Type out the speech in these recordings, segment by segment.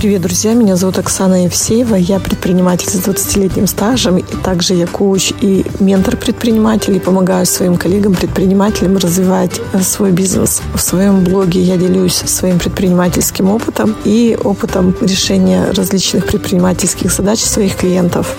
Привет, друзья! Меня зовут Оксана Евсеева. Я предприниматель с 20-летним стажем. И также я коуч и ментор предпринимателей. Помогаю своим коллегам-предпринимателям развивать э, свой бизнес. В своем блоге я делюсь своим предпринимательским опытом и опытом решения различных предпринимательских задач своих клиентов.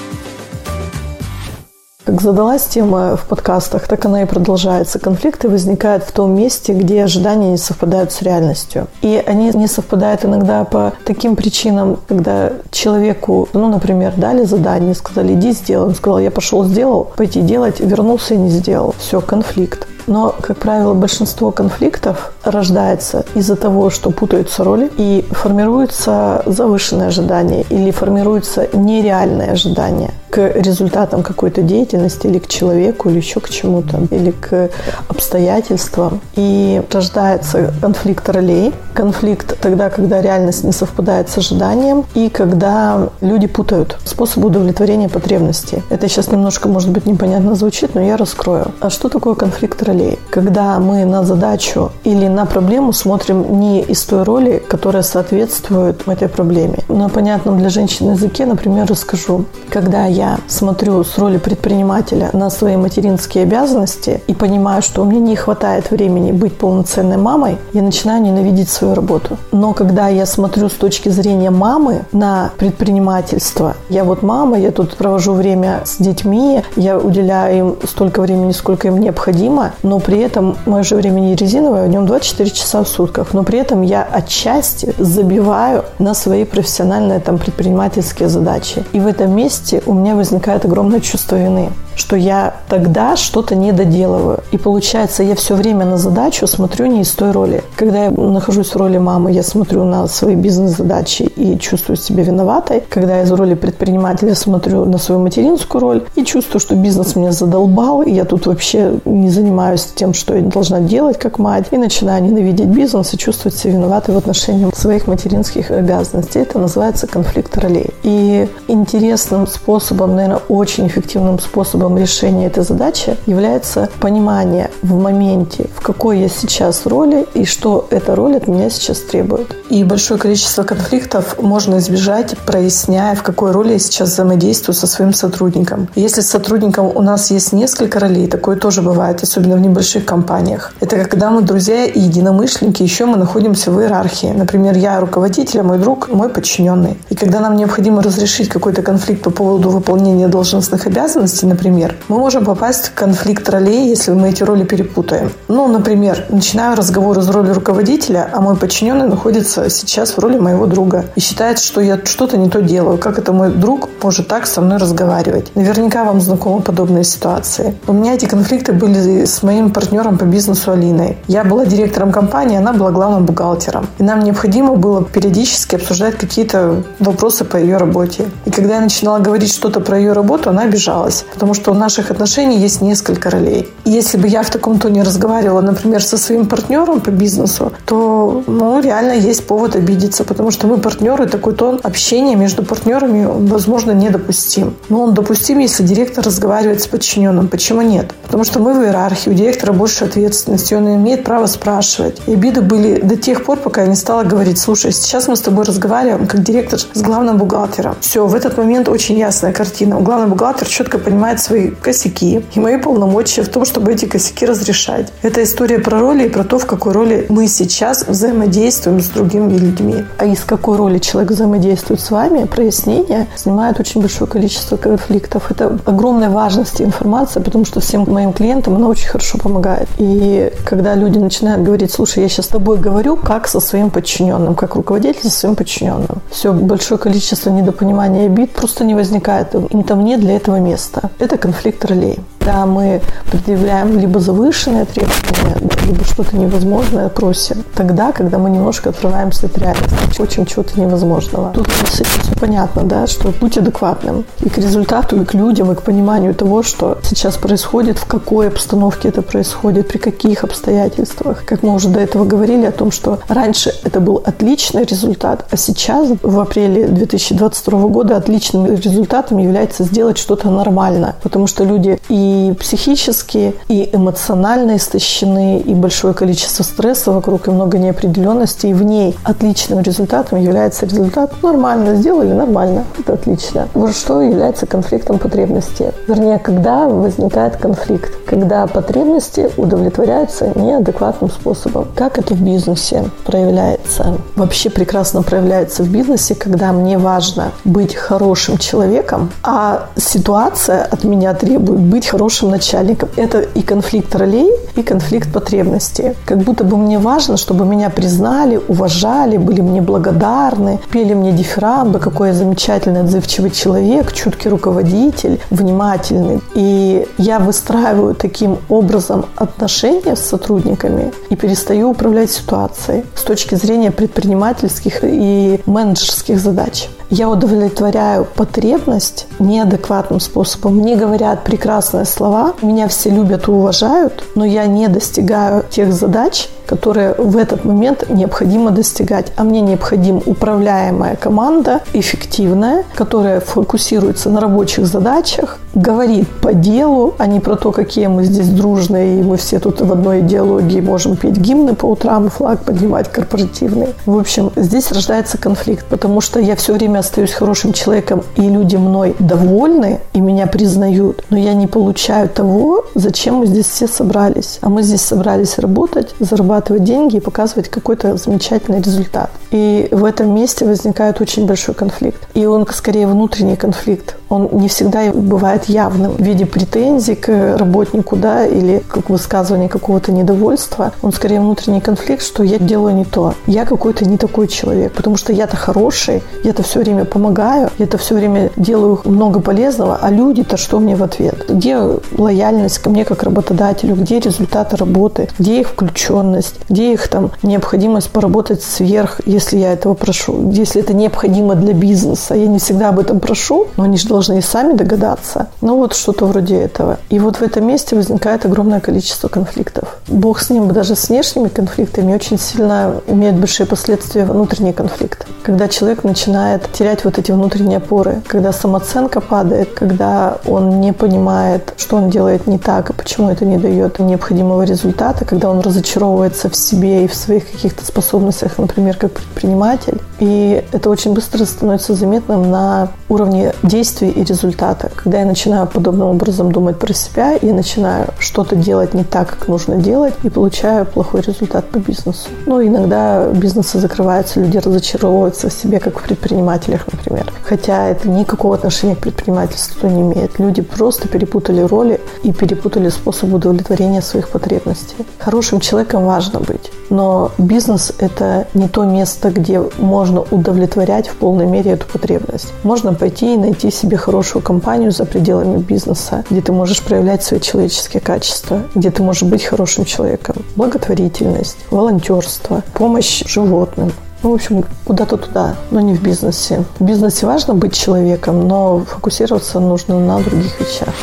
Как задалась тема в подкастах, так она и продолжается. Конфликты возникают в том месте, где ожидания не совпадают с реальностью. И они не совпадают иногда по таким причинам, когда человеку, ну, например, дали задание, сказали, иди сделай. Он сказал, я пошел сделал, пойти делать, вернулся и не сделал. Все, конфликт. Но, как правило, большинство конфликтов рождается из-за того, что путаются роли и формируется завышенное ожидание или формируется нереальное ожидание к результатам какой-то деятельности или к человеку, или еще к чему-то, или к обстоятельствам. И рождается конфликт ролей. Конфликт тогда, когда реальность не совпадает с ожиданием, и когда люди путают способы удовлетворения потребностей. Это сейчас немножко, может быть, непонятно звучит, но я раскрою. А что такое конфликт ролей? Когда мы на задачу или на проблему смотрим не из той роли, которая соответствует этой проблеме. На понятном для женщин языке, например, расскажу. Когда я смотрю с роли предпринимателя на свои материнские обязанности и понимаю, что у меня не хватает времени быть полноценной мамой, я начинаю ненавидеть свою работу. Но когда я смотрю с точки зрения мамы на предпринимательство, я вот мама, я тут провожу время с детьми, я уделяю им столько времени, сколько им необходимо, но при этом мое же время не резиновое, в нем 24 часа в сутках, но при этом я отчасти забиваю на свои профессиональные там предпринимательские задачи. И в этом месте у меня возникает огромное чувство вины что я тогда что-то не доделываю. И получается, я все время на задачу смотрю не из той роли. Когда я нахожусь в роли мамы, я смотрю на свои бизнес-задачи и чувствую себя виноватой. Когда я из роли предпринимателя смотрю на свою материнскую роль и чувствую, что бизнес меня задолбал, и я тут вообще не занимаюсь тем, что я должна делать как мать, и начинаю ненавидеть бизнес и чувствовать себя виноватой в отношении своих материнских обязанностей. Это называется конфликт ролей. И интересным способом, наверное, очень эффективным способом способом решения этой задачи является понимание в моменте, в какой я сейчас роли и что эта роль от меня сейчас требует. И большое количество конфликтов можно избежать, проясняя, в какой роли я сейчас взаимодействую со своим сотрудником. Если с сотрудником у нас есть несколько ролей, такое тоже бывает, особенно в небольших компаниях. Это когда мы друзья и единомышленники, еще мы находимся в иерархии. Например, я руководитель, а мой друг мой подчиненный. И когда нам необходимо разрешить какой-то конфликт по поводу выполнения должностных обязанностей, например, Например, мы можем попасть в конфликт ролей, если мы эти роли перепутаем. Ну, например, начинаю разговор из роли руководителя, а мой подчиненный находится сейчас в роли моего друга и считает, что я что-то не то делаю. Как это мой друг может так со мной разговаривать? Наверняка вам знакомы подобные ситуации. У меня эти конфликты были с моим партнером по бизнесу Алиной. Я была директором компании, она была главным бухгалтером. И нам необходимо было периодически обсуждать какие-то вопросы по ее работе. И когда я начинала говорить что-то про ее работу, она обижалась, потому что что у наших отношений есть несколько ролей. Если бы я в таком тоне разговаривала, например, со своим партнером по бизнесу, то ну, реально есть повод обидеться, потому что мы партнеры, такой тон общения между партнерами, возможно, недопустим. Но он допустим, если директор разговаривает с подчиненным. Почему нет? Потому что мы в иерархии, у директора больше ответственности, он имеет право спрашивать. И обиды были до тех пор, пока я не стала говорить, слушай, сейчас мы с тобой разговариваем как директор с главным бухгалтером. Все, в этот момент очень ясная картина. Главный бухгалтер четко понимает свои косяки и мои полномочия в том, чтобы эти косяки разрешать. Это история про роли и про то, в какой роли мы сейчас взаимодействуем с другими людьми. А из какой роли человек взаимодействует с вами, прояснение снимает очень большое количество конфликтов. Это огромной важности информация, потому что всем моим клиентам она очень хорошо помогает. И когда люди начинают говорить, слушай, я сейчас с тобой говорю, как со своим подчиненным, как руководитель со своим подчиненным. Все большое количество недопонимания и обид просто не возникает. Им там нет для этого места. Это конфликт ролей. Да, мы предъявляем либо завышенные требования, либо что-то невозможное просим. Тогда, когда мы немножко отрываемся от реальности, очень чего-то невозможного. Тут с этим все понятно, да, что будь адекватным и к результату, и к людям, и к пониманию того, что сейчас происходит, в какой обстановке это происходит, при каких обстоятельствах. Как мы уже до этого говорили о том, что раньше это был отличный результат, а сейчас, в апреле 2022 года, отличным результатом является сделать что-то нормально. Потому что люди и и психически, и эмоционально истощены, и большое количество стресса вокруг, и много неопределенности, и в ней отличным результатом является результат нормально, сделали нормально, это отлично. Вот что является конфликтом потребностей. Вернее, когда возникает конфликт, когда потребности удовлетворяются неадекватным способом. Как это в бизнесе проявляется? Вообще прекрасно проявляется в бизнесе, когда мне важно быть хорошим человеком, а ситуация от меня требует быть хорошим начальником. Это и конфликт ролей, и конфликт потребностей. Как будто бы мне важно, чтобы меня признали, уважали, были мне благодарны, пели мне дифирамбы, какой я замечательный, отзывчивый человек, чуткий руководитель, внимательный. И я выстраиваю таким образом отношения с сотрудниками и перестаю управлять ситуацией с точки зрения предпринимательских и менеджерских задач. Я удовлетворяю потребность неадекватным способом. Мне говорят прекрасные слова, меня все любят и уважают, но я не достигаю тех задач, которые в этот момент необходимо достигать. А мне необходима управляемая команда, эффективная, которая фокусируется на рабочих задачах, говорит по делу, а не про то, какие мы здесь дружные, и мы все тут в одной идеологии можем петь гимны по утрам флаг поднимать корпоративный. В общем, здесь рождается конфликт, потому что я все время остаюсь хорошим человеком, и люди мной довольны, и меня признают, но я не получаю того, зачем мы здесь все собрались. А мы здесь собрались работать, зарабатывать деньги и показывать какой-то замечательный результат. И в этом месте возникает очень большой конфликт. И он скорее внутренний конфликт. Он не всегда бывает явным в виде претензий к работнику, да, или как высказывание какого-то недовольства. Он скорее внутренний конфликт, что я делаю не то. Я какой-то не такой человек, потому что я-то хороший, я-то все время помогаю, я-то все время делаю много полезного, а люди-то что мне в ответ? Где лояльность ко мне как работодателю? Где результаты работы? Где их включенность? Где их там необходимость поработать сверх, если я этого прошу? Если это необходимо для бизнеса? Я не всегда об этом прошу, но они же должны и сами догадаться. Ну вот что-то вроде этого. И вот в этом месте возникает огромное количество конфликтов. Бог с ним, даже с внешними конфликтами очень сильно имеет большие последствия внутренний конфликт. Когда человек начинает терять вот эти внутренние опоры, когда самооценка падает, когда он не понимает, что он делает не так и почему это не дает необходимого результата, когда он разочаровывается в себе и в своих каких-то способностях, например, как предприниматель. И это очень быстро становится заметным на уровне действий и результата. Когда я начинаю подобным образом думать про себя, я начинаю что-то делать не так, как нужно делать, и получаю плохой результат по бизнесу. Ну, иногда бизнесы закрываются, люди разочаровываются в себе, как в предпринимателях, например. Хотя это никакого отношения к предпринимательству не имеет. Люди просто перепутали роли и перепутали способ удовлетворения своих потребностей. Хорошим человеком важно быть, но бизнес – это не то место, где можно удовлетворять в полной мере эту потребность. Можно пойти и найти себе хорошую компанию за пределами бизнеса, где ты можешь проявлять свои человеческие качества, где ты можешь быть хорошим человеком. Благотворительность, волонтерство, помощь животным. Ну, в общем, куда-то туда, но не в бизнесе. В бизнесе важно быть человеком, но фокусироваться нужно на других вещах.